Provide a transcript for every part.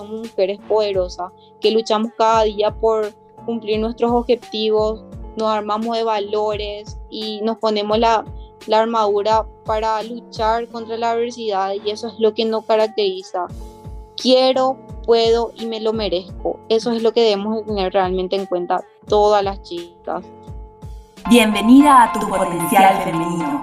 somos mujeres poderosas, que luchamos cada día por cumplir nuestros objetivos, nos armamos de valores y nos ponemos la, la armadura para luchar contra la adversidad y eso es lo que nos caracteriza. Quiero, puedo y me lo merezco. Eso es lo que debemos tener realmente en cuenta todas las chicas. Bienvenida a tu potencial femenino.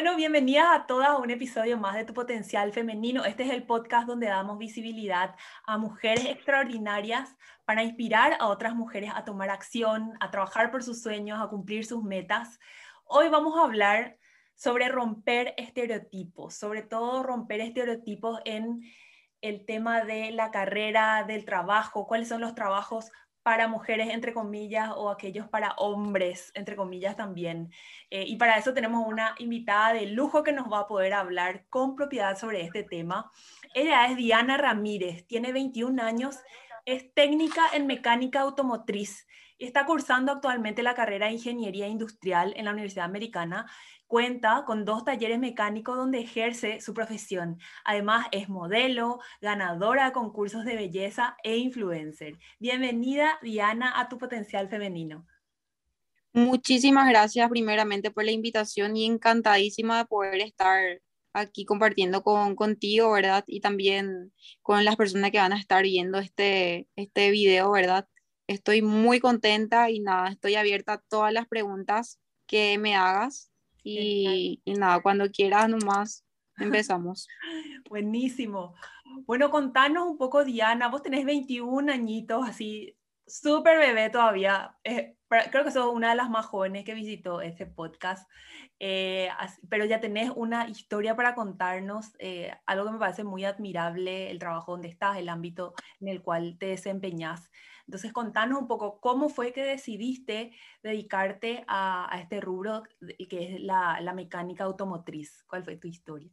Bueno, bienvenidas a todas a un episodio más de Tu Potencial Femenino. Este es el podcast donde damos visibilidad a mujeres extraordinarias para inspirar a otras mujeres a tomar acción, a trabajar por sus sueños, a cumplir sus metas. Hoy vamos a hablar sobre romper estereotipos, sobre todo romper estereotipos en el tema de la carrera, del trabajo, cuáles son los trabajos para mujeres, entre comillas, o aquellos para hombres, entre comillas también. Eh, y para eso tenemos una invitada de lujo que nos va a poder hablar con propiedad sobre este tema. Ella es Diana Ramírez, tiene 21 años, es técnica en mecánica automotriz está cursando actualmente la carrera de Ingeniería Industrial en la Universidad Americana Cuenta con dos talleres mecánicos donde ejerce su profesión. Además, es modelo, ganadora de concursos de belleza e influencer. Bienvenida, Diana, a tu potencial femenino. Muchísimas gracias primeramente por la invitación y encantadísima de poder estar aquí compartiendo con, contigo, ¿verdad? Y también con las personas que van a estar viendo este, este video, ¿verdad? Estoy muy contenta y nada, estoy abierta a todas las preguntas que me hagas y, nada, cuando quieras nomás empezamos. Buenísimo. Bueno, contanos un poco, Diana, vos tenés 21 añitos, así, súper bebé todavía. Eh, creo que sos una de las más jóvenes que visitó este podcast, eh, pero ya tenés una historia para contarnos, eh, algo que me parece muy admirable, el trabajo donde estás, el ámbito en el cual te desempeñas. Entonces, contanos un poco cómo fue que decidiste dedicarte a, este rubro que es la, mecánica automotriz. ¿Cuál fue tu historia?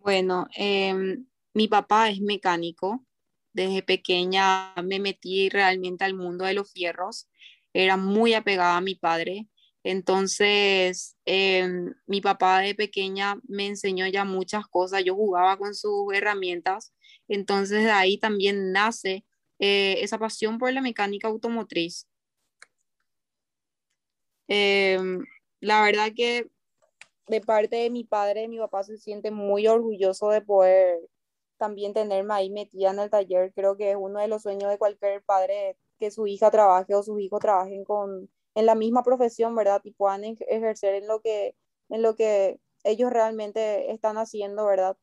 Bueno, em, mi papá es mecánico. Desde pequeña me metí realmente al mundo de los fierros. Era muy apegada a mi padre. Entonces, em, mi papá de pequeña me enseñó ya muchas cosas. Yo jugaba con sus herramientas. Entonces, de ahí también nace eh, esa pasión por la mecánica automotriz. Em, la verdad que de parte de mi padre, mi papá se siente muy orgulloso de poder también tenerme ahí metida en el taller. Creo que es uno de los sueños de cualquier padre que su hija trabaje o sus hijos trabajen con, en la misma profesión, ¿verdad? Y puedan ejercer en lo que, en lo que ellos realmente están haciendo, ¿verdad?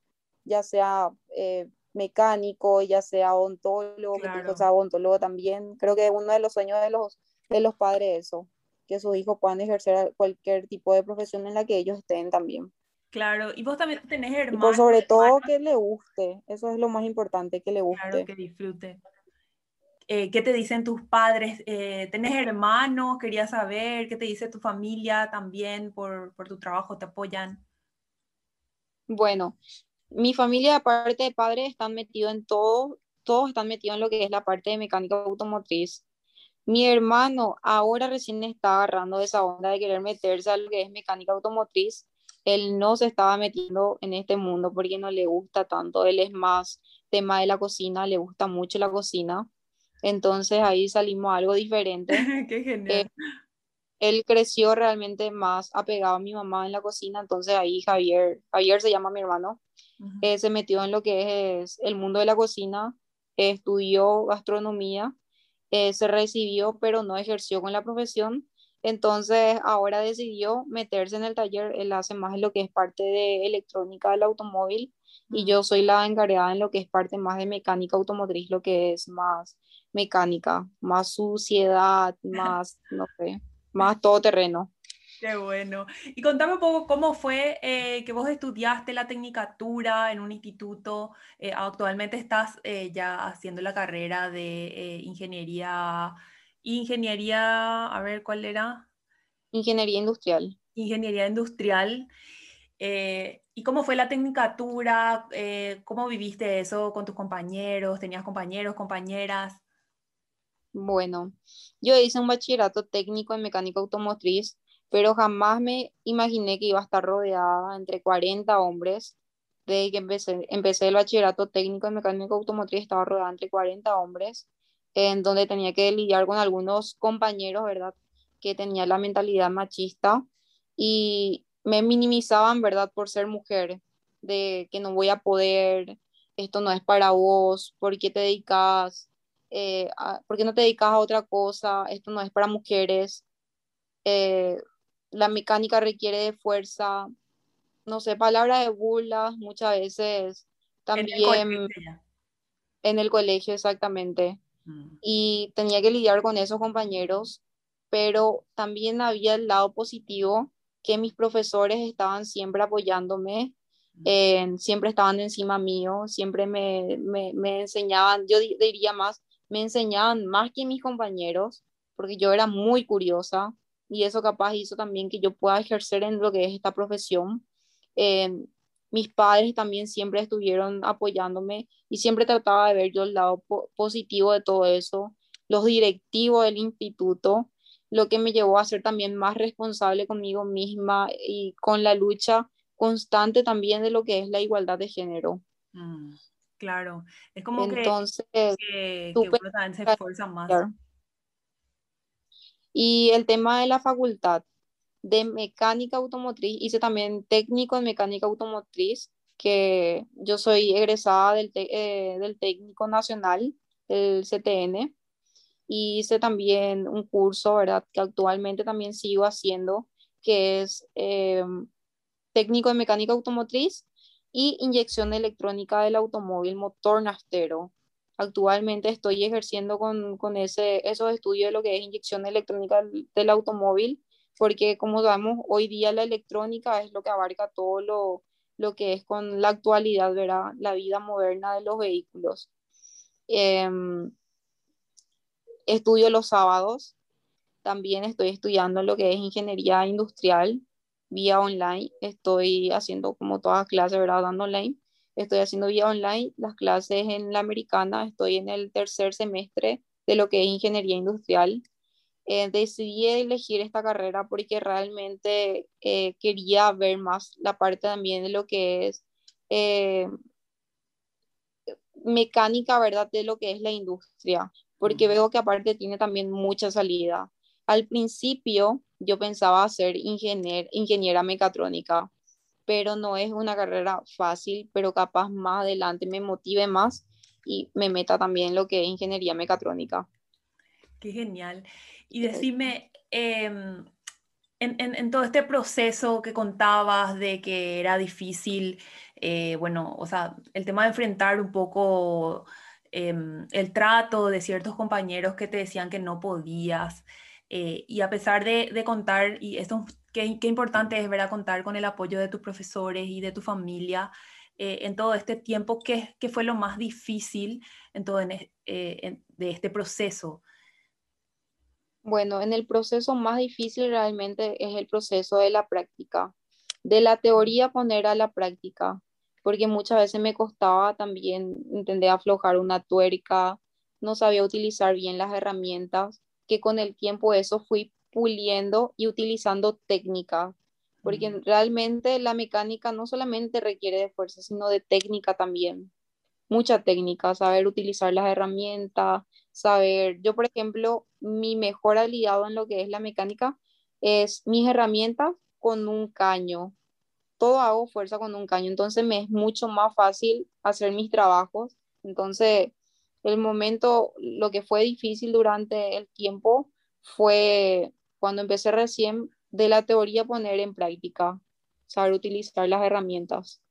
Ya sea eh, mecánico, ya sea odontólogo, que sea odontólogo también. Creo que es uno de los sueños de los, de los padres eso, que sus hijos puedan ejercer cualquier tipo de profesión en la que ellos estén también. Claro, y vos también tenés hermanos. Y por sobre todo que le guste, eso es lo más importante, que le guste. Claro, que disfrute. Eh, ¿Qué te dicen tus padres? Eh, ¿Tenés hermanos? Quería saber. ¿Qué te dice tu familia también por, por tu trabajo? ¿Te apoyan? Bueno, mi familia, aparte de padres, están metidos en todo, todos están metidos en lo que es la parte de mecánica automotriz. Mi hermano ahora recién está agarrando esa onda de querer meterse a lo que es mecánica automotriz. Él no se estaba metiendo en este mundo porque no le gusta tanto. Él es más tema de la cocina, le gusta mucho la cocina. Entonces ahí salimos algo diferente. Qué genial. Eh, él creció realmente más apegado a mi mamá en la cocina, entonces ahí Javier, Javier se llama mi hermano, eh, se metió en lo que es el mundo de la cocina, estudió gastronomía, eh, se recibió, pero no ejerció con la profesión. Entonces ahora decidió meterse en el taller, él hace más en lo que es parte de electrónica del automóvil y yo soy la encargada en lo que es parte más de mecánica automotriz, lo que es más mecánica, más suciedad, más, no sé, más todoterreno. Qué bueno. Y contame un poco cómo fue eh, que vos estudiaste la tecnicatura en un instituto. Eh, actualmente estás eh, ya haciendo la carrera de ingeniería. Ingeniería, a ver, ¿cuál era? Ingeniería industrial. Ingeniería industrial. ¿Y cómo fue la tecnicatura? ¿Cómo viviste eso con tus compañeros? ¿Tenías compañeros, compañeras? Bueno, yo hice un bachillerato técnico en mecánica automotriz pero jamás me imaginé que iba a estar rodeada entre 40 hombres. Desde que empecé, empecé el bachillerato técnico en mecánica automotriz, estaba rodeada entre 40 hombres, en donde tenía que lidiar con algunos compañeros, ¿verdad? Que tenían la mentalidad machista y me minimizaban, ¿verdad? Por ser mujer, de que no voy a poder, esto no es para vos, ¿por qué te dedicas? Eh, ¿Por qué no te dedicas a otra cosa? Esto no es para mujeres. Eh, la mecánica requiere de fuerza, no sé, palabras de burlas muchas veces, también en el colegio, exactamente. Mm. Y tenía que lidiar con esos compañeros, pero también había el lado positivo que mis profesores estaban siempre apoyándome, mm. siempre estaban encima mío, siempre me, me, me enseñaban, yo diría más, me enseñaban más que mis compañeros, porque yo era muy curiosa, y eso capaz hizo también que yo pueda ejercer en lo que es esta profesión. Eh, mis padres también siempre estuvieron apoyándome y siempre trataba de ver yo el lado positivo de todo eso, los directivos del instituto, lo que me llevó a ser también más responsable conmigo misma y con la lucha constante también de lo que es la igualdad de género. Mm, claro, es como Entonces, que, que, que se esfuerza más. Y el tema de la facultad de mecánica automotriz, hice también técnico en mecánica automotriz, que yo soy egresada del, eh, del técnico nacional, el CTN, y hice también un curso, ¿verdad? Que actualmente también sigo haciendo, que es eh, técnico en mecánica automotriz y inyección electrónica del automóvil motor nastero. Actualmente estoy ejerciendo con, con ese, esos estudios de lo que es inyección electrónica del, automóvil, porque como sabemos, hoy día la electrónica es lo que abarca todo lo, lo que es con la actualidad, ¿verdad? La vida moderna de los vehículos. Em, estudio los sábados, también estoy estudiando lo que es ingeniería industrial vía online, estoy haciendo como todas las clases, ¿verdad? Dando online estoy haciendo vía online las clases en la americana, estoy en el tercer semestre de lo que es ingeniería industrial. Eh, decidí elegir esta carrera porque realmente eh, quería ver más la parte también de lo que es eh, mecánica, ¿verdad? De lo que es la industria, porque veo que aparte tiene también mucha salida. Al principio yo pensaba ser ingenier, ingeniera mecatrónica, pero no es una carrera fácil, pero capaz más adelante me motive más y me meta también en lo que es ingeniería mecatrónica. Qué genial. Y decime, em, en, todo este proceso que contabas de que era difícil, eh, bueno, o sea, el tema de enfrentar un poco em, el trato de ciertos compañeros que te decían que no podías, eh, y a pesar de, de, contar, y esto qué, qué importante es ver a contar con el apoyo de tus profesores y de tu familia eh, en todo este tiempo, ¿qué, ¿qué, fue lo más difícil en todo en, eh, de este proceso? Bueno, en el proceso más difícil realmente es el proceso de la práctica, de la teoría poner a la práctica, porque muchas veces me costaba también entender aflojar una tuerca, no sabía utilizar bien las herramientas, que con el tiempo eso fui puliendo y utilizando técnica, porque realmente la mecánica no solamente requiere de fuerza, sino de técnica también. Mucha técnica, saber utilizar las herramientas, saber, yo por ejemplo, mi mejor aliado en lo que es la mecánica es mis herramientas con un caño. Todo hago fuerza con un caño, entonces me es mucho más fácil hacer mis trabajos. Entonces, el momento, lo que fue difícil durante el tiempo fue cuando empecé recién de la teoría poner en práctica, saber utilizar las herramientas.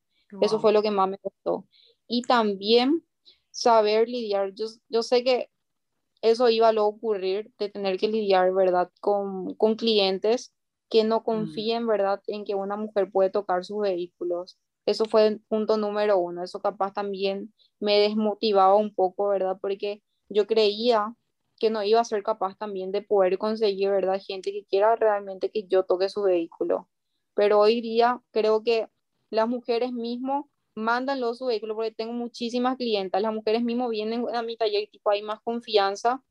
Eso fue lo que más me costó. Y también saber lidiar. Yo, yo sé que eso iba a ocurrir, de tener que lidiar, ¿verdad?, con, con clientes que no Mm. confíen, ¿verdad?, en que una mujer puede tocar sus vehículos. Eso fue el punto número uno. Eso capaz también me desmotivaba un poco, ¿verdad? Porque yo creía que no iba a ser capaz también de poder conseguir, ¿verdad? Gente que quiera realmente que yo toque su vehículo. Pero hoy día creo que las mujeres mismas mandan los su vehículo porque tengo muchísimas clientas. Las mujeres mismas vienen a mi taller tipo hay más confianza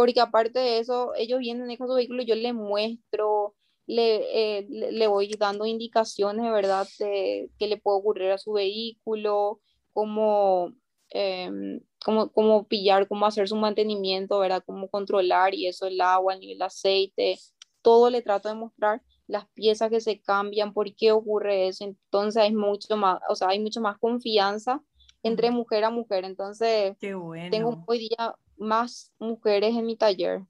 porque aparte de eso, ellos vienen con su vehículo yo les muestro, le, eh, le, voy dando indicaciones, de verdad, de qué le puede ocurrir a su vehículo, cómo, em, cómo, cómo pillar, cómo hacer su mantenimiento, ¿verdad? Cómo controlar y eso, el agua, el nivel aceite, todo le trato de mostrar las piezas que se cambian, por qué ocurre eso. Entonces hay mucho más, o sea, hay mucho más confianza entre mujer a mujer. Entonces, Qué tengo hoy día más mujeres en mi taller,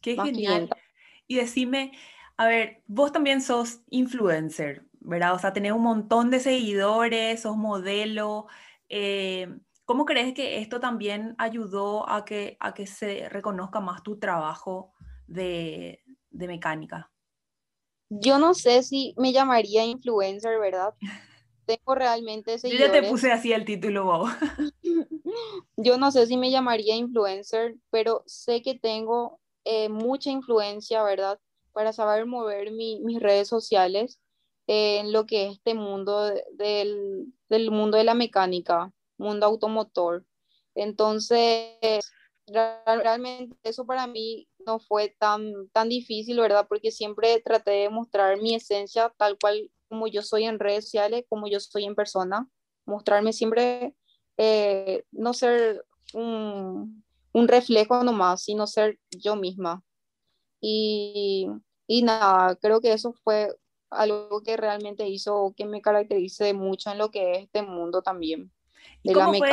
qué genial. clientas. Y decime, a ver, vos también sos influencer, ¿verdad? O sea, tenés un montón de seguidores, sos modelo. eh, ¿cómo crees que esto también ayudó a que, a que se reconozca más tu trabajo de, de mecánica? Yo no sé si me llamaría influencer, ¿verdad? Tengo realmente Yo ya te puse así el título, wow. Yo no sé si me llamaría influencer, pero sé que tengo eh, mucha influencia, ¿verdad? Para saber mover mi- mis redes sociales eh, en lo que es este mundo de- del, del mundo de la mecánica, mundo automotor. Entonces, Realmente eso para mí no fue tan, tan difícil, ¿verdad? Porque siempre traté de mostrar mi esencia tal cual como yo soy en redes sociales, como yo soy en persona. Mostrarme siempre, eh, no ser un, un reflejo nomás, sino ser yo misma. Y, y nada, creo que eso fue algo que realmente hizo que me caracterice mucho en lo que es este mundo también, ¿Y de la cómo fue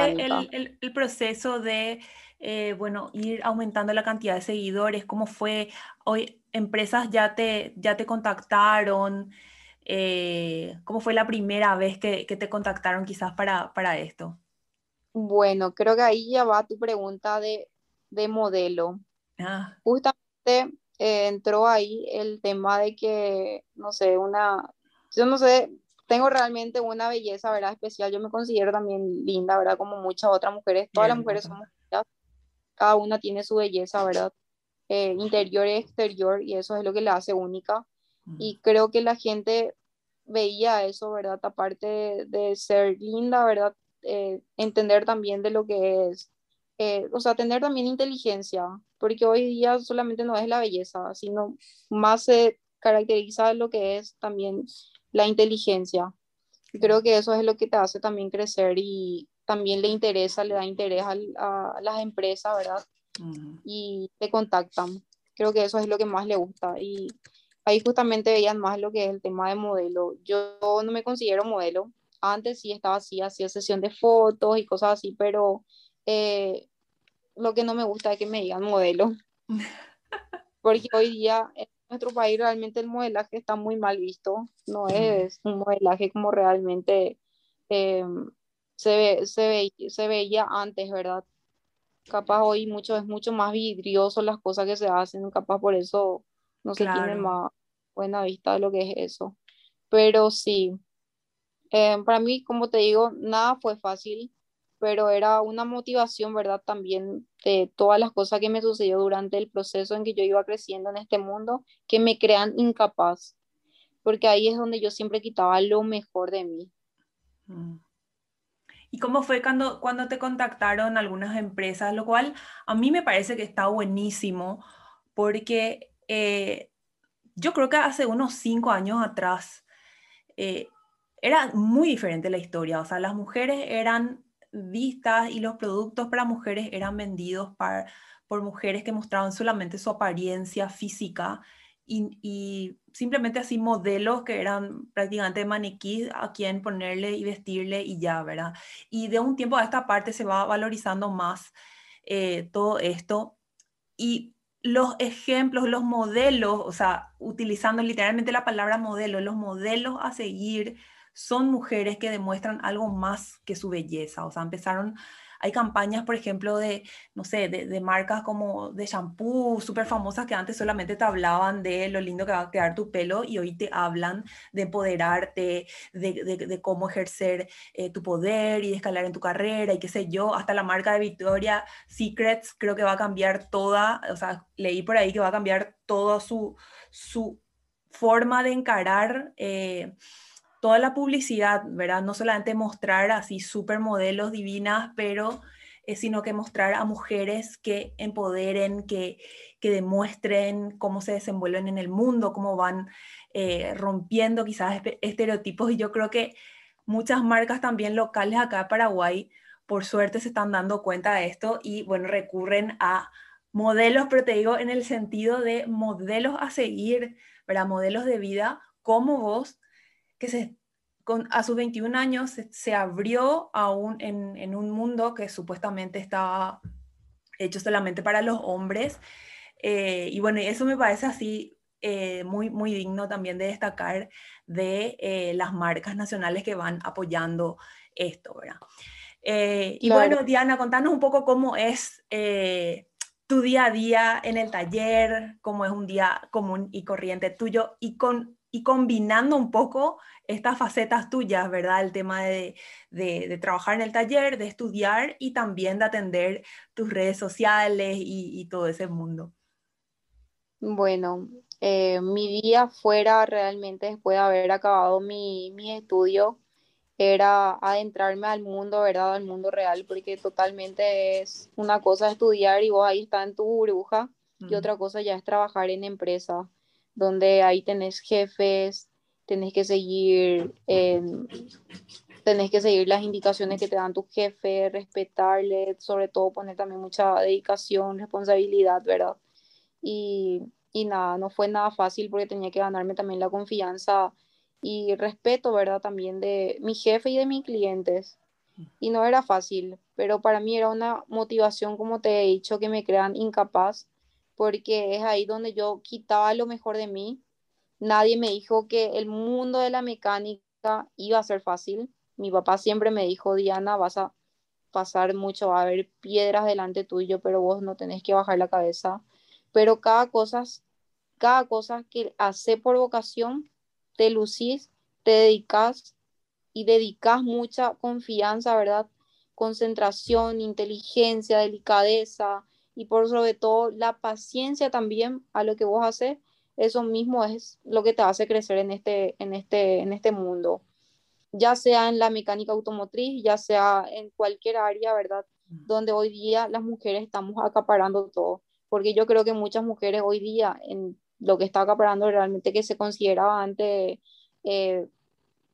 el- el proceso de, eh, bueno, ir aumentando la cantidad de seguidores? ¿Cómo fue? Hoy, empresas ya te, ya te contactaron. Eh, ¿cómo fue la primera vez que, que te contactaron quizás para, para esto? Bueno, creo que ahí ya va tu pregunta de, de modelo. Ah, Justamente eh, entró ahí el tema de que, no sé, una, yo no sé, tengo realmente una belleza, ¿verdad? Especial. Yo me considero también linda, ¿verdad? Como muchas otras mujeres. Todas las mujeres somos bellas, cada una tiene su belleza, ¿verdad? Eh, interior y exterior, y eso es lo que la hace única. Mm, Y creo que la gente veía eso, ¿verdad? Aparte de, de ser linda, ¿verdad? Eh, entender también de lo que es, eh, o sea, tener también inteligencia, porque hoy día solamente no es la belleza, sino más se caracteriza lo que es también la inteligencia. Y creo que eso es lo que te hace también crecer y también le interesa, le da interés al- a, las empresas, ¿verdad? Mm, y te contactan. Creo que eso es lo que más le gusta. Y ahí justamente veían más lo que es el tema de modelo. Yo no me considero modelo. Antes sí estaba así, hacía sesión de fotos y cosas así, pero eh, lo que no me gusta es que me digan modelo, porque hoy día en nuestro país realmente el modelaje está muy mal visto. No es un modelaje como realmente eh, se ve, se ve- se veía antes, ¿verdad? capaz hoy mucho es mucho más vidrioso las cosas que se hacen, capaz por eso no se tiene claro. más buena vista de lo que es eso. Pero sí, eh, para mí, como te digo, nada fue fácil, pero era una motivación, ¿verdad? También de todas las cosas que me sucedió durante el proceso en que yo iba creciendo en este mundo, que me crean incapaz, porque ahí es donde yo siempre quitaba lo mejor de mí. Mm. ¿Y cómo fue cuando, cuando te contactaron algunas empresas? Lo cual a mí me parece que está buenísimo porque eh, yo creo que hace unos cinco años atrás eh, era muy diferente la historia. O sea, las mujeres eran vistas y los productos para mujeres eran vendidos por mujeres que mostraban solamente su apariencia física y, simplemente así modelos que eran prácticamente maniquí a quien ponerle y vestirle y ya, ¿verdad? Y de un tiempo a esta parte se va valorizando más eh, todo esto y los ejemplos, los modelos, o sea, utilizando literalmente la palabra modelo, los modelos a seguir son mujeres que demuestran algo más que su belleza. O sea, empezaron hay campañas, por ejemplo, de, no sé, de, marcas como de shampoo súper famosas que antes solamente te hablaban de lo lindo que va a quedar tu pelo y hoy te hablan de empoderarte, de, cómo ejercer eh, tu poder y de escalar en tu carrera y qué sé yo. Hasta la marca de Victoria Secrets creo que va a cambiar toda, o sea, leí por ahí que va a cambiar toda su, su forma de encarar. Eh, toda la publicidad, ¿verdad? No solamente mostrar así supermodelos divinas, pero eh, sino que mostrar a mujeres que empoderen, que, que demuestren cómo se desenvuelven en el mundo, cómo van eh, rompiendo quizás estereotipos. Y yo creo que muchas marcas también locales acá en Paraguay, por suerte, se están dando cuenta de esto y, bueno, recurren a modelos, pero te digo en el sentido de modelos a seguir, ¿verdad? Modelos de vida como vos que se, con, a sus 21 años se, abrió en, un mundo que supuestamente estaba hecho solamente para los hombres. Eh, y bueno, eso me parece así eh, muy, muy digno también de destacar de eh, las marcas nacionales que van apoyando esto, ¿verdad? y bueno, Diana, contanos un poco cómo es tu día a día en el taller, cómo es un día común y corriente tuyo y con y combinando un poco estas facetas tuyas, ¿verdad? El tema de, trabajar en el taller, de estudiar y también de atender tus redes sociales y, todo ese mundo. Bueno, eh, mi día fuera realmente después de haber acabado mi, estudio era adentrarme al mundo, ¿verdad? Al mundo real, porque totalmente es una cosa estudiar y vos ahí estás en tu burbuja y otra cosa ya es trabajar en empresa donde ahí tenés jefes, tenés que seguir, tenés que seguir las indicaciones que te dan tu jefe, respetarle, sobre todo poner también mucha dedicación, responsabilidad, ¿verdad? Y, y nada, no fue nada fácil porque tenía que ganarme también la confianza y respeto, ¿verdad? También de mi jefe y de mis clientes. Y no era fácil, pero para mí era una motivación, como te he dicho, que me crean incapaz porque es ahí donde yo quitaba lo mejor de mí. Nadie me dijo que el mundo de la mecánica iba a ser fácil. Mi papá siempre me dijo, Diana, vas a pasar mucho, va a haber piedras delante tuyo, pero vos no tenés que bajar la cabeza. Pero cada cosa, cada cosa que hace por vocación, te lucís, te dedicas y dedicas mucha confianza, ¿verdad? Concentración, inteligencia, delicadeza, y por sobre todo la paciencia también a lo que vos haces, eso mismo es lo que te hace crecer en este, en este, en este mundo, ya sea en la mecánica automotriz, ya sea en cualquier área, ¿verdad? Donde hoy día las mujeres estamos acaparando todo, porque yo creo que muchas mujeres hoy día en lo que está acaparando realmente que se consideraba antes eh,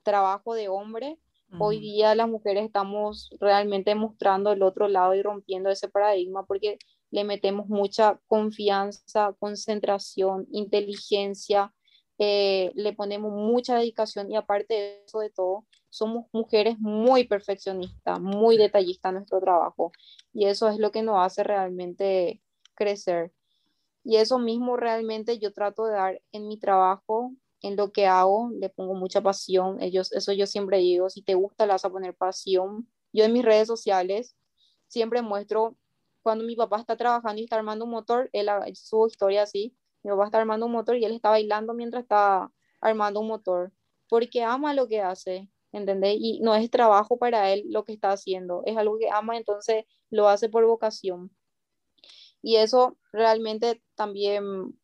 trabajo de hombre, Hoy día las mujeres estamos realmente mostrando el otro lado y rompiendo ese paradigma porque le metemos mucha confianza, concentración, inteligencia, eh, le ponemos mucha dedicación y aparte de eso de todo, somos mujeres muy perfeccionistas, muy detallistas en nuestro trabajo y eso es lo que nos hace realmente crecer. Y eso mismo realmente yo trato de dar en mi trabajo, en lo que hago, le pongo mucha pasión. Ellos, eso yo siempre digo, si te gusta, le vas a poner pasión. Yo en mis redes sociales siempre muestro cuando mi papá está trabajando y está armando un motor, él su historia así, mi papá está armando un motor y él está bailando mientras está armando un motor, porque ama lo que hace, ¿entendés? Y no es trabajo para él lo que está haciendo, es algo que ama, entonces lo hace por vocación. Y eso realmente también,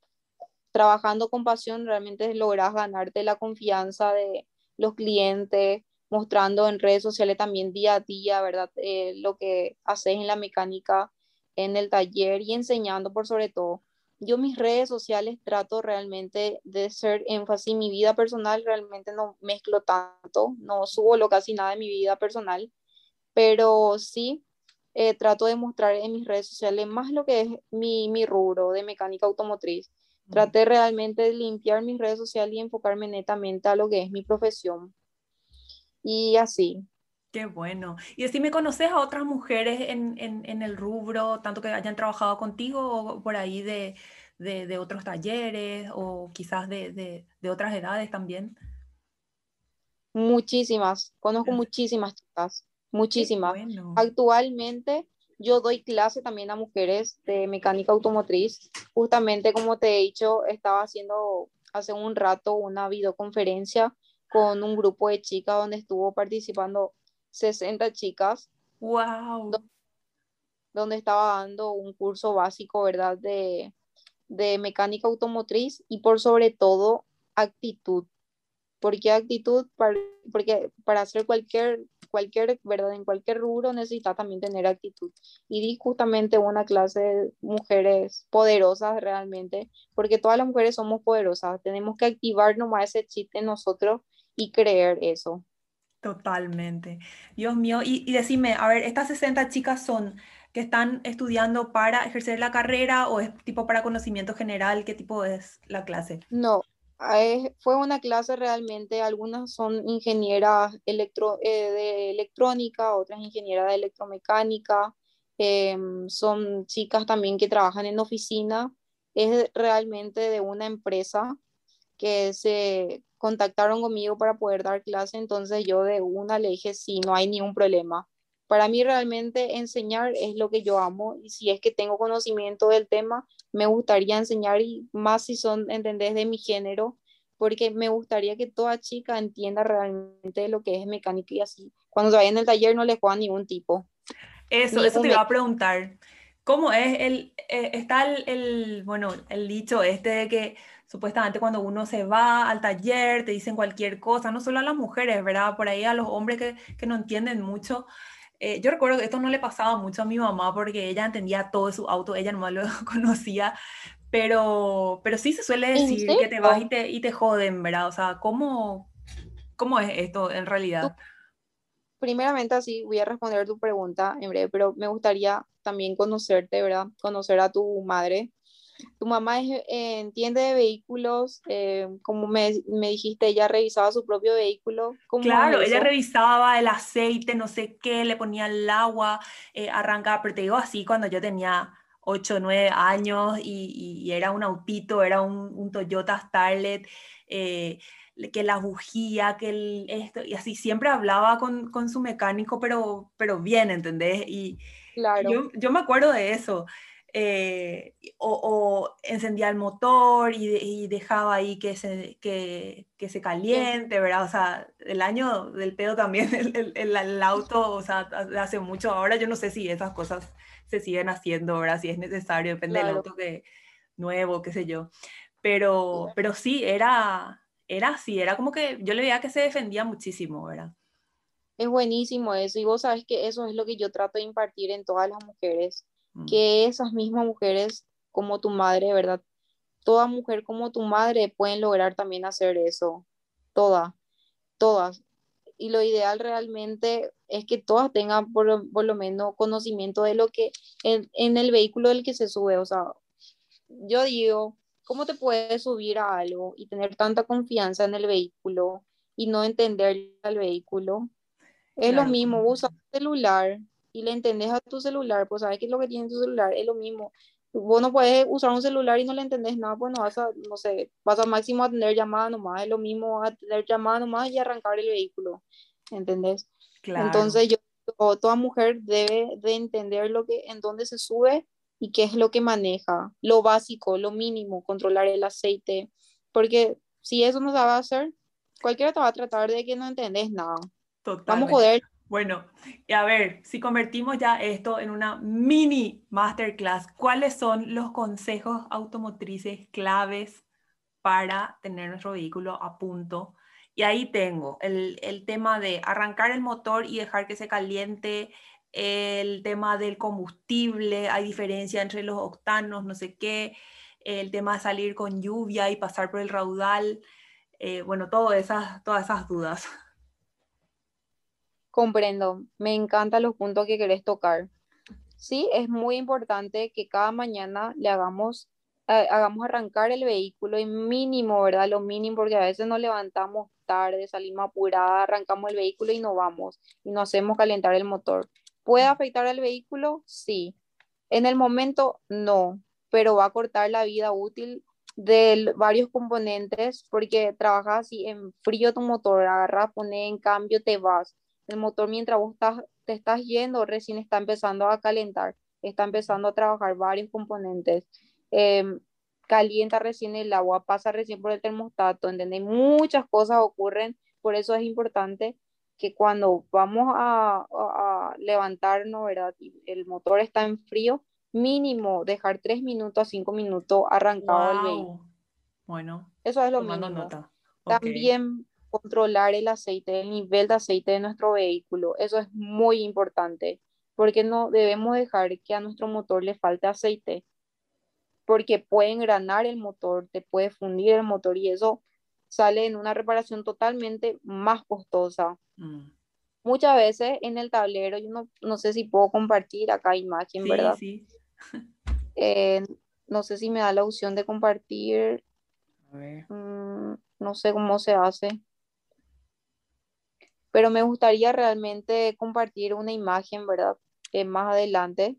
trabajando con pasión, realmente logras ganarte la confianza de los clientes, mostrando en redes sociales también día a día, ¿verdad? Eh, lo que haces en la mecánica en el taller y enseñando por sobre todo. Yo mis redes sociales trato realmente de ser énfasis. Mi vida personal realmente no mezclo tanto, no subo lo casi nada de mi vida personal, pero sí eh, trato de mostrar en mis redes sociales más lo que es mi, mi rubro de mecánica automotriz. Traté realmente de limpiar mis redes sociales y enfocarme netamente a lo que es mi profesión. Y así, Qué bueno. Y si me conoces a otras mujeres en, en, el rubro, tanto que hayan trabajado contigo o por ahí de, de, de otros talleres o quizás de, de, otras edades también. Muchísimas, conozco muchísimas chicas, muchísimas. Actualmente yo doy clase también a mujeres de mecánica automotriz. Justamente como te he dicho, estaba haciendo hace un rato una videoconferencia con un grupo de chicas donde estuvo participando 60 chicas. ¡Wow! Donde estaba dando un curso básico, ¿verdad? De, de mecánica automotriz y por sobre todo actitud. ¿Por qué actitud? porque para hacer cualquier, cualquier, ¿verdad? En cualquier rubro necesita también tener actitud. Y di justamente una clase de mujeres poderosas realmente, porque todas las mujeres somos poderosas. Tenemos que activar nomás ese chip en nosotros y creer eso. Totalmente. Dios mío, y, y decime, a ver, estas 60 chicas son que están estudiando para ejercer la carrera o es tipo para conocimiento general? ¿Qué tipo es la clase? No, fue una clase realmente, algunas son ingenieras eh, de electrónica, otras ingenieras de electromecánica, em, son chicas también que trabajan en oficina, es realmente de una empresa que se contactaron conmigo para poder dar clase, entonces yo de una le dije, sí, no hay ningún problema. Para mí realmente enseñar es lo que yo amo y si es que tengo conocimiento del tema, me gustaría enseñar y más si son, entendés, de mi género, porque me gustaría que toda chica entienda realmente lo que es mecánica y así. Cuando se vaya en el taller no le juegan ningún tipo. Eso, eso te iba a preguntar. ¿Cómo es el, eh, está el, el, bueno, el dicho este de que supuestamente cuando uno se va al taller te dicen cualquier cosa, no solo a las mujeres, ¿verdad? Por ahí a los hombres que, que no entienden mucho, eh, yo recuerdo que esto no le pasaba mucho a mi mamá porque ella entendía todo de su auto, ella no lo conocía, pero, pero sí se suele decir que te vas y te, y te joden, ¿verdad? O sea, ¿cómo, ¿cómo es esto en realidad? Primeramente, así voy a responder tu pregunta en breve, pero me gustaría también conocerte, ¿verdad? Conocer a tu madre, tu mamá es, eh, entiende de vehículos, eh, como me, me, dijiste, ella revisaba su propio vehículo. claro, ella revisaba el aceite, no sé qué, le ponía el agua, eh, arrancaba, pero te digo así, cuando yo tenía 8 o 9 años y, y, era un autito, era un, un Toyota Starlet, eh, que la bujía, que el, esto, y así siempre hablaba con, con su mecánico, pero, pero bien, ¿entendés? Y, claro. yo, yo me acuerdo de eso. Eh, o, encendía el motor y, dejaba ahí que se, que, que, se caliente, ¿verdad? O sea, el año del pedo también, el, el, auto, o sea, hace mucho, ahora yo no sé si esas cosas se siguen haciendo, ¿verdad? Si es necesario, depende del auto que nuevo, qué sé yo. Pero, pero sí, era, era así, era como que yo le veía que se defendía muchísimo, ¿verdad? Es buenísimo eso, y vos sabes que eso es lo que yo trato de impartir en todas las mujeres. Que esas mismas mujeres como tu madre, ¿verdad? Toda mujer como tu madre pueden lograr también hacer eso, todas, todas. Y lo ideal realmente es que todas tengan por, lo menos conocimiento de lo que en, en el vehículo del que se sube. O sea, yo digo, ¿cómo te puedes subir a algo y tener tanta confianza en el vehículo y no entender el vehículo? Es lo mismo, usa un celular, y le entendés a tu celular, pues sabes qué es lo que tiene tu celular, es lo mismo. Vos no puedes usar un celular y no le entendés nada, pues no vas a, no sé, vas a máximo a tener llamada nomás, es lo mismo a tener llamada nomás y arrancar el vehículo, ¿entendés? Claro. Entonces yo, toda mujer debe de entender lo que, en dónde se sube y qué es lo que maneja, lo básico, lo mínimo, controlar el aceite, porque si eso no se va a hacer, cualquiera te va a tratar de que no entendés nada. Totalmente. Vamos a joder bueno, y a ver, si convertimos ya esto en una mini masterclass, ¿cuáles son los consejos automotrices claves para tener nuestro vehículo a punto? Y ahí tengo el, el tema de arrancar el motor y dejar que se caliente, el tema del combustible, hay diferencia entre los octanos, no sé qué, el tema de salir con lluvia y pasar por el raudal, eh, bueno, todas esas, todas esas dudas. Comprendo, me encantan los puntos que querés tocar. Sí, es muy importante que cada mañana le hagamos, eh, hagamos arrancar el vehículo y mínimo, ¿verdad? Lo mínimo, porque a veces nos levantamos tarde, salimos apuradas, arrancamos el vehículo y no vamos y no hacemos calentar el motor. ¿Puede afectar al vehículo? Sí. En el momento, no, pero va a cortar la vida útil de varios componentes, porque trabajas así en frío tu motor, agarras, pones en cambio, te vas. El motor mientras vos estás, te estás yendo, recién está empezando a calentar, está empezando a trabajar varios componentes. Em, calienta recién el agua, pasa recién por el termostato, ¿entendés? Muchas cosas ocurren, por eso es importante que cuando vamos a, a, levantarnos, ¿verdad? el motor está en frío, mínimo dejar tres minutos a cinco minutos arrancado el vehículo. Bueno. Eso es lo mínimo. También controlar el aceite, el nivel de aceite de nuestro vehículo. Eso es muy importante, porque no debemos dejar que a nuestro motor le falte aceite, porque puede engranar el motor, te puede fundir el motor y eso sale en una reparación totalmente más costosa. Mm. Muchas veces en el tablero, yo no, no, sé si puedo compartir acá imagen, ¿verdad? Sí. Eh, no sé si me da la opción de compartir. A ver. Mm, no sé cómo se hace. Pero me gustaría realmente compartir una imagen, ¿verdad? Eh, más adelante.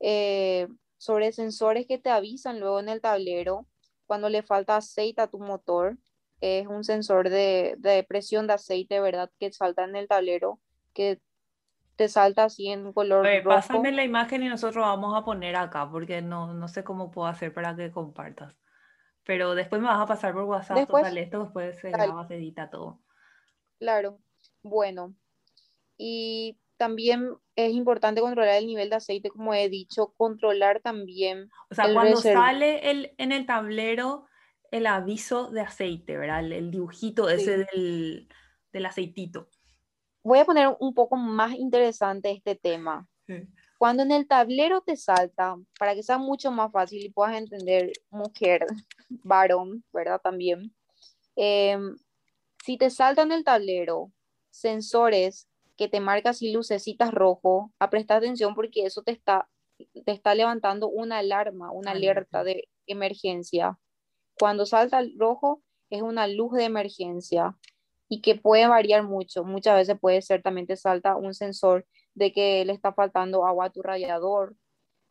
Eh, sobre sensores que te avisan luego en el tablero cuando le falta aceite a tu motor es un sensor de, presión de aceite, ¿verdad? Que salta en el tablero, que te salta así en color rojo. Pásame la imagen y nosotros vamos a poner acá, porque no, no sé cómo puedo hacer para que compartas. Pero después me vas a pasar por WhatsApp, después, esto después se graba, se edita todo. Claro, bueno. Y también es importante controlar el nivel de aceite, como he dicho, controlar también. O sea, cuando sale el, en el tablero el aviso de aceite, ¿verdad? El, dibujito ese del, del, aceitito. Voy a poner un poco más interesante este tema. Cuando en el tablero te salta, para que sea mucho más fácil y puedas entender mujer, varón, ¿verdad? También. Em, si te salta en el tablero sensores que te marcan así lucecitas rojo, a prestar atención porque eso te está, te está levantando una alarma, una alerta de emergencia. Cuando salta el rojo es una luz de emergencia y que puede variar mucho. Muchas veces puede ser también te salta un sensor de que le está faltando agua a tu radiador,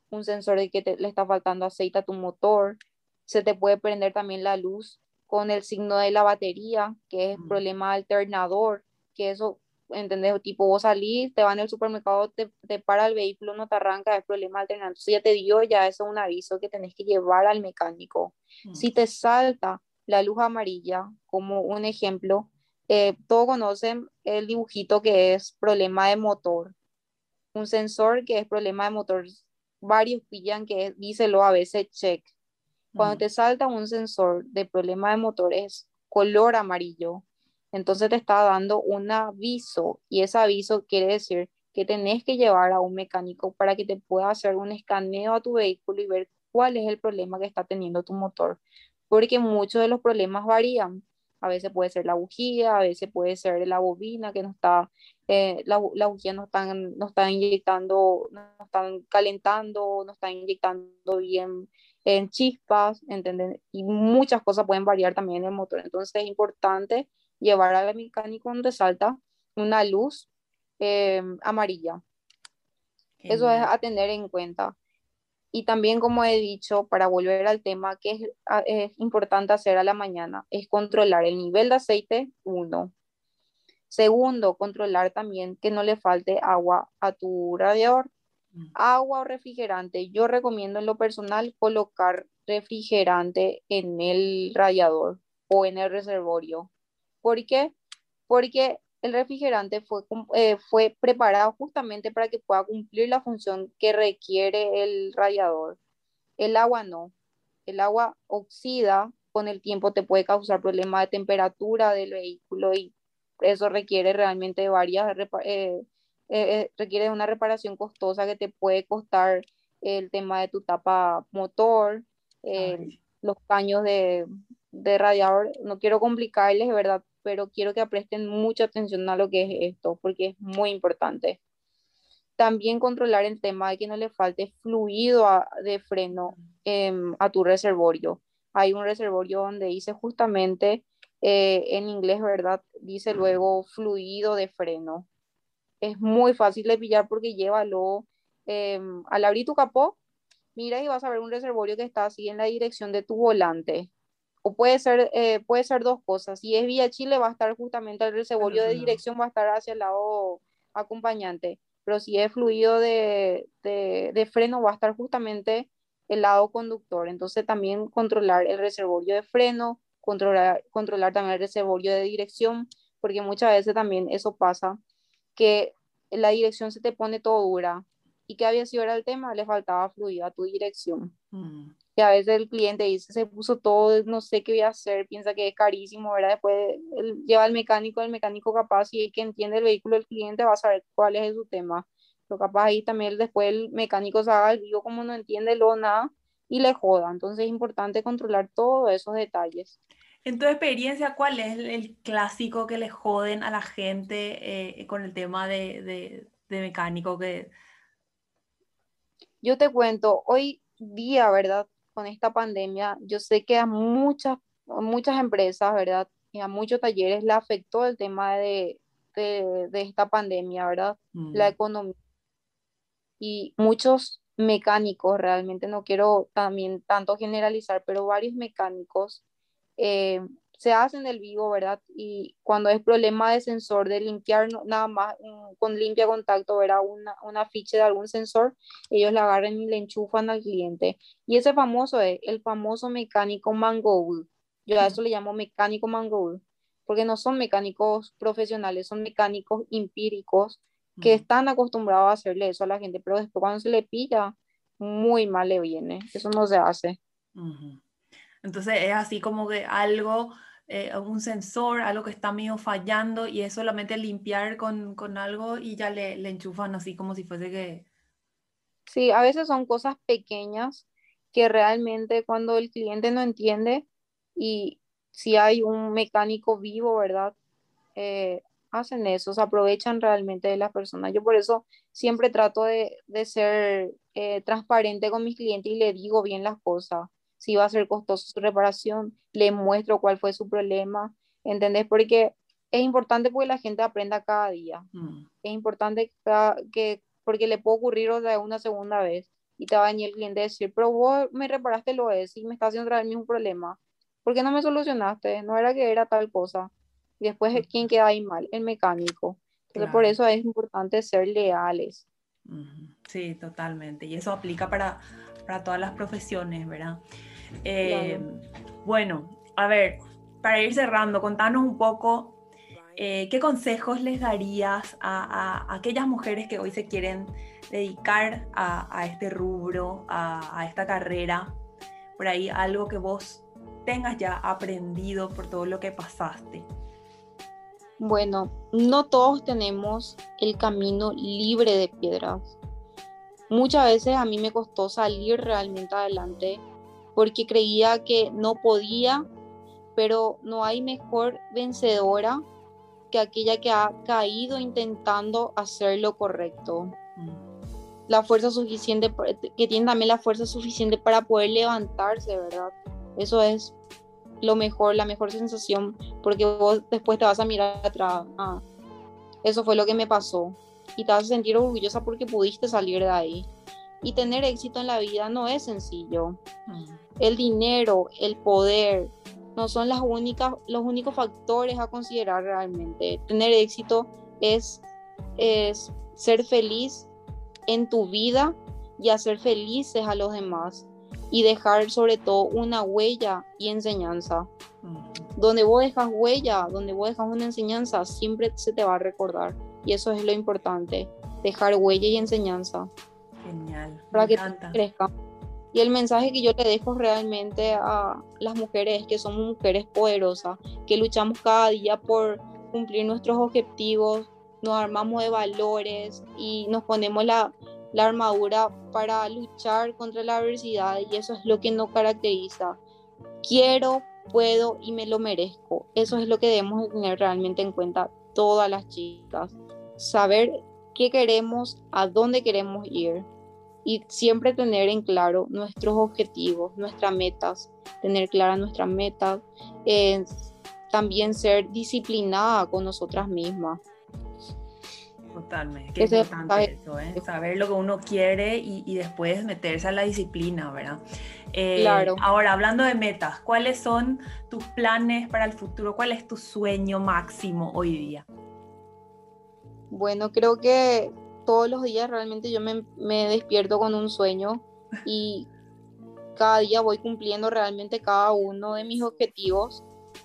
un sensor de que le está faltando aceite a tu motor. Se te puede prender también la luz con el signo de la batería, que es mm. problema alternador, que eso ¿entendés? Tipo, vos salís, te van al supermercado, te, te, para el vehículo, no te arranca, es problema alternativo. Entonces ya te dio, ya eso es un aviso que tenés que llevar al mecánico. Mm. Si te salta la luz amarilla, como un ejemplo, eh, todos conocen el dibujito que es problema de motor. Un sensor que es problema de motor, varios pillan que díselo a veces check. Cuando mm. te salta un sensor de problema de motor es color amarillo, entonces te está dando un aviso y ese aviso quiere decir que tenés que llevar a un mecánico para que te pueda hacer un escaneo a tu vehículo y ver cuál es el problema que está teniendo tu motor, porque muchos de los problemas varían. A veces puede ser la bujía, a veces puede ser la bobina que no está, eh, la, la, bujía no están, no está inyectando, no están calentando, no está inyectando bien en chispas, ¿entenden? Y muchas cosas pueden variar también en el motor. Entonces es importante llevar al mecánico donde salta una luz eh, amarilla. Eso es a tener en cuenta. Y también, como he dicho, para volver al tema, que es, es, importante hacer a la mañana, es controlar el nivel de aceite, uno. Segundo, controlar también que no le falte agua a tu radiador. Mm. Agua o refrigerante. Yo recomiendo en lo personal colocar refrigerante en el radiador o en el reservorio. ¿Por qué? Porque el refrigerante fue, eh, fue preparado justamente para que pueda cumplir la función que requiere el radiador. El agua no. El agua oxida, con el tiempo te puede causar problemas de temperatura del vehículo y eso requiere realmente varias, eh, eh, requiere una reparación costosa que te puede costar el tema de tu tapa motor, los caños de, de radiador. No quiero complicarles, ¿verdad? Pero quiero que presten mucha atención a lo que es esto, porque es muy importante. También controlar el tema de que no le falte fluido de freno em, a tu reservorio. Hay un reservorio donde dice justamente eh, en inglés, ¿verdad? Dice luego fluido de freno. Es muy fácil de pillar porque llévalo eh, al abrir tu capó, mira y vas a ver un reservorio que está así en la dirección de tu volante. O puede ser, eh, puede ser dos cosas. Si es vía Chile, va a estar justamente el reservorio de dirección, va a estar hacia el lado acompañante. Pero si es fluido de, de, de freno, va a estar justamente el lado conductor. Entonces también controlar el reservorio de freno, controlar, controlar también el reservorio de dirección, porque muchas veces también eso pasa, que la dirección se te pone todo dura. ¿Y qué había sido era el tema? Le faltaba fluido a tu dirección. Mm. Y a veces el cliente dice, se puso todo, no sé qué voy a hacer, piensa que es carísimo, ¿verdad? Después lleva al mecánico, el mecánico capaz, y el que entiende el vehículo del cliente va a saber cuál es su tema. Lo capaz ahí también después el mecánico se haga vivo como no entiende lo nada y le joda. Entonces es importante controlar todos esos detalles. En tu experiencia, ¿cuál es el clásico que le joden a la gente eh, con el tema de, de, mecánico? Que... Yo te cuento, hoy día, ¿verdad? Con esta pandemia, yo sé que a muchas, muchas empresas, ¿verdad? Y a muchos talleres le afectó el tema de, de, de esta pandemia, ¿verdad? La mm. economía y muchos mecánicos, realmente no quiero también tanto generalizar, pero varios mecánicos eh, se hacen el vivo, ¿verdad? Y cuando es problema de sensor, de limpiar nada más con limpia contacto, ¿verdad? Una, una ficha de algún sensor, ellos la agarran y le enchufan al cliente. Y ese famoso es el famoso mecánico mangold. Yo a eso le llamo mecánico mangold, porque no son mecánicos profesionales, son mecánicos empíricos que están acostumbrados a hacerle eso a la gente, pero después cuando se le pilla, muy mal le viene. Eso no se hace. Entonces es así como que algo, eh, un sensor, algo que está medio fallando y es solamente limpiar con, con algo y ya le, le, enchufan así como si fuese que... Sí, a veces son cosas pequeñas que realmente cuando el cliente no entiende y si hay un mecánico vivo, ¿verdad? Eh, hacen eso, se aprovechan realmente de las personas. Yo por eso siempre trato de, de ser eh, transparente con mis clientes y le digo bien las cosas. Si va a ser costoso su reparación, le muestro cuál fue su problema, ¿entendés? Porque es importante porque la gente aprenda cada día. Mm. Es importante que, porque le puede ocurrir otra una segunda vez y te va a venir el cliente a decir, pero vos me reparaste lo es y me está haciendo el mismo problema. ¿Por qué no me solucionaste? No era que era tal cosa. Y después, ¿quién queda ahí mal? El mecánico. Entonces, por eso es importante ser leales. Sí, totalmente. Y eso aplica para, para todas las profesiones, ¿verdad? Eh, bueno, a ver, para ir cerrando, contanos un poco eh, qué consejos les darías a, aquellas mujeres que hoy se quieren dedicar a, este rubro, a, a, esta carrera. Por ahí algo que vos tengas ya aprendido por todo lo que pasaste. Bueno, no todos tenemos el camino libre de piedras. Muchas veces a mí me costó salir realmente adelante porque creía que no podía, pero no hay mejor vencedora que aquella que ha caído intentando hacer lo correcto. La fuerza suficiente, que tiene también la fuerza suficiente para poder levantarse, ¿verdad? Eso es lo mejor, la mejor sensación, porque vos después te vas a mirar atrás. Ah, eso fue lo que me pasó. Y te vas a sentir orgullosa porque pudiste salir de ahí. Y tener éxito en la vida no es sencillo. El dinero, el poder, no son las únicas, los únicos factores a considerar realmente. Tener éxito es, es ser feliz en tu vida y hacer felices a los demás y dejar sobre todo una huella y enseñanza. Donde vos dejas huella, donde vos dejas una enseñanza, siempre se te va a recordar. Y eso es lo importante, dejar huella y enseñanza. Genial. Para que crezca. Y el mensaje que yo le dejo realmente a las mujeres es que somos mujeres poderosas, que luchamos cada día por cumplir nuestros objetivos, nos armamos de valores y nos ponemos la, la armadura para luchar contra la adversidad y eso es lo que nos caracteriza. Quiero, puedo y me lo merezco. Eso es lo que debemos tener realmente en cuenta todas las chicas. Saber qué queremos, a dónde queremos ir y siempre tener en claro nuestros objetivos, nuestras metas, tener claras nuestras metas, también ser disciplinada con nosotras mismas. Totalmente, qué importante eso, ¿eh? saber lo que uno quiere y, después meterse a la disciplina, ¿verdad? Eh, claro. Ahora, hablando de metas, ¿cuáles son tus planes para el futuro? ¿Cuál es tu sueño máximo hoy día? Bueno, creo que todos los días realmente yo me, despierto con un sueño y cada día voy cumpliendo realmente cada uno de mis objetivos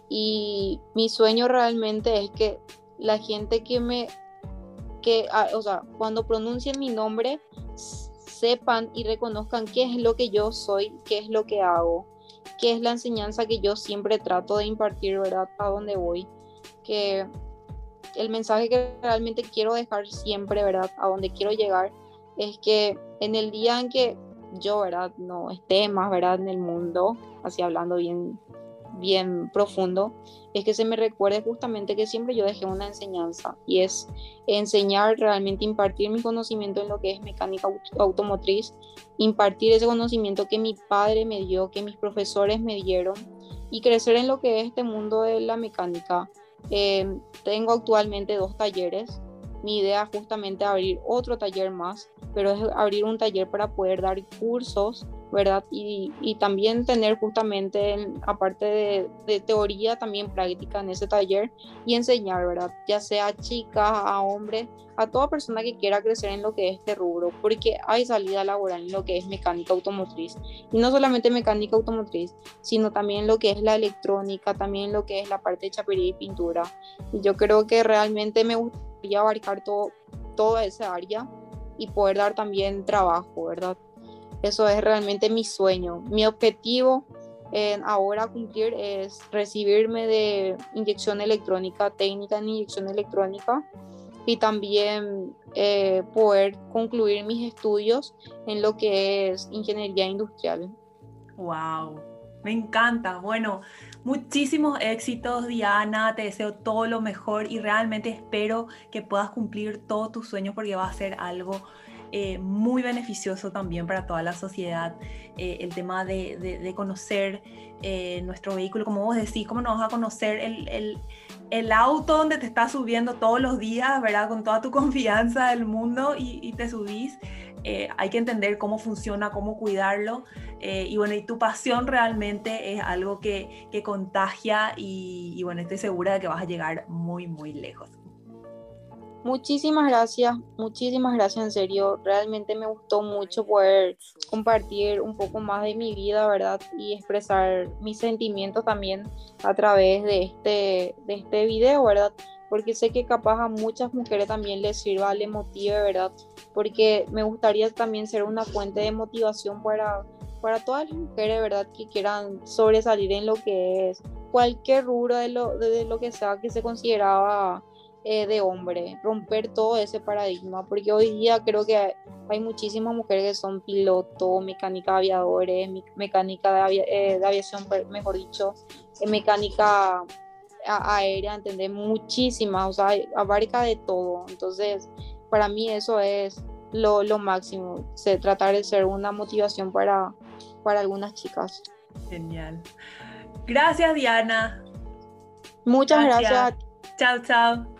y mi sueño realmente es que la gente que me, que, ah, o sea, cuando pronuncien mi nombre, sepan y reconozcan qué es lo que yo soy, qué es lo que hago, qué es la enseñanza que yo siempre trato de impartir, ¿verdad? A donde voy. Que el mensaje que realmente quiero dejar siempre, ¿verdad? A donde quiero llegar, es que en el día en que yo, ¿verdad? No esté más, ¿verdad? En el mundo, así hablando bien bien profundo, es que se me recuerde justamente que siempre yo dejé una enseñanza y es enseñar realmente, impartir mi conocimiento en lo que es mecánica automotriz, impartir ese conocimiento que mi padre me dio, que mis profesores me dieron y crecer en lo que es este mundo de la mecánica. Eh, tengo actualmente dos talleres. Mi idea es justamente abrir otro taller más, pero es abrir un taller para poder dar cursos ¿verdad? Y, y también tener justamente, aparte de, teoría, también práctica en ese taller y enseñar, ¿verdad? Ya sea a chicas, a hombres, a toda persona que quiera crecer en lo que es este rubro, porque hay salida laboral en lo que es mecánica automotriz. Y no solamente mecánica automotriz, sino también lo que es la electrónica, también lo que es la parte de chapería y pintura. Y yo creo que realmente me gustaría abarcar todo, toda esa área y poder dar también trabajo, ¿verdad? Eso es realmente mi sueño. Mi objetivo en ahora cumplir es recibirme de inyección electrónica, técnica en inyección electrónica y también eh, poder concluir mis estudios en lo que es ingeniería industrial. ¡Wow! Me encanta. Bueno, muchísimos éxitos, Diana. Te deseo todo lo mejor y realmente espero que puedas cumplir todos tus sueños porque va a ser algo eh, muy beneficioso también para toda la sociedad eh, el tema de, conocer eh, nuestro vehículo, como vos decís, cómo nos vas a conocer el, el, auto donde te estás subiendo todos los días, ¿verdad? Con toda tu confianza del mundo y, te subís. hay que entender cómo funciona, cómo cuidarlo. y bueno, y tu pasión realmente es algo que, que contagia y, y bueno, estoy segura de que vas a llegar muy, muy lejos. Muchísimas gracias, muchísimas gracias en serio. Realmente me gustó mucho poder compartir un poco más de mi vida, ¿verdad? Y expresar mis sentimientos también a través de este, de este video, ¿verdad? Porque sé que capaz a muchas mujeres también les sirva, les motive, ¿verdad? Porque me gustaría también ser una fuente de motivación para, para todas las mujeres, ¿verdad? Que quieran sobresalir en lo que es cualquier rubro de lo, de lo que sea que se consideraba eh, de hombre, romper todo ese paradigma, porque hoy día creo que hay, muchísimas mujeres que son pilotos, mecánica aviadores, mecánica de, eh, aviación, mejor dicho, eh, mecánica aérea, ¿entendés? Muchísimas, o sea, abarca de todo. Entonces, para mí eso es lo, lo máximo, tratar de ser una motivación para, para algunas chicas. Genial. Gracias, Diana. Muchas gracias. gracias. Chao, chao.